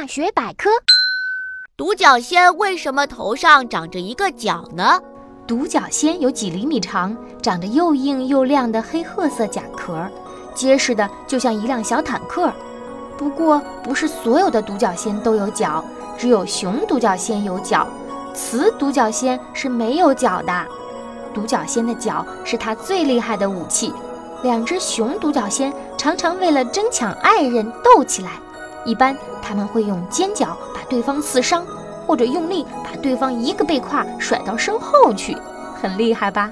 大学百科：独角仙为什么头上长着一个角呢？独角仙有几厘米长，长着又硬又亮的黑褐色甲壳，结实的就像一辆小坦克。不过，不是所有的独角仙都有角，只有雄独角仙有角，雌独角仙是没有角的。独角仙的角是它最厉害的武器。两只雄独角仙常常为了争抢爱人斗起来，一般他们会用尖角把对方刺伤，或者用力把对方一个背胯甩到身后去，很厉害吧？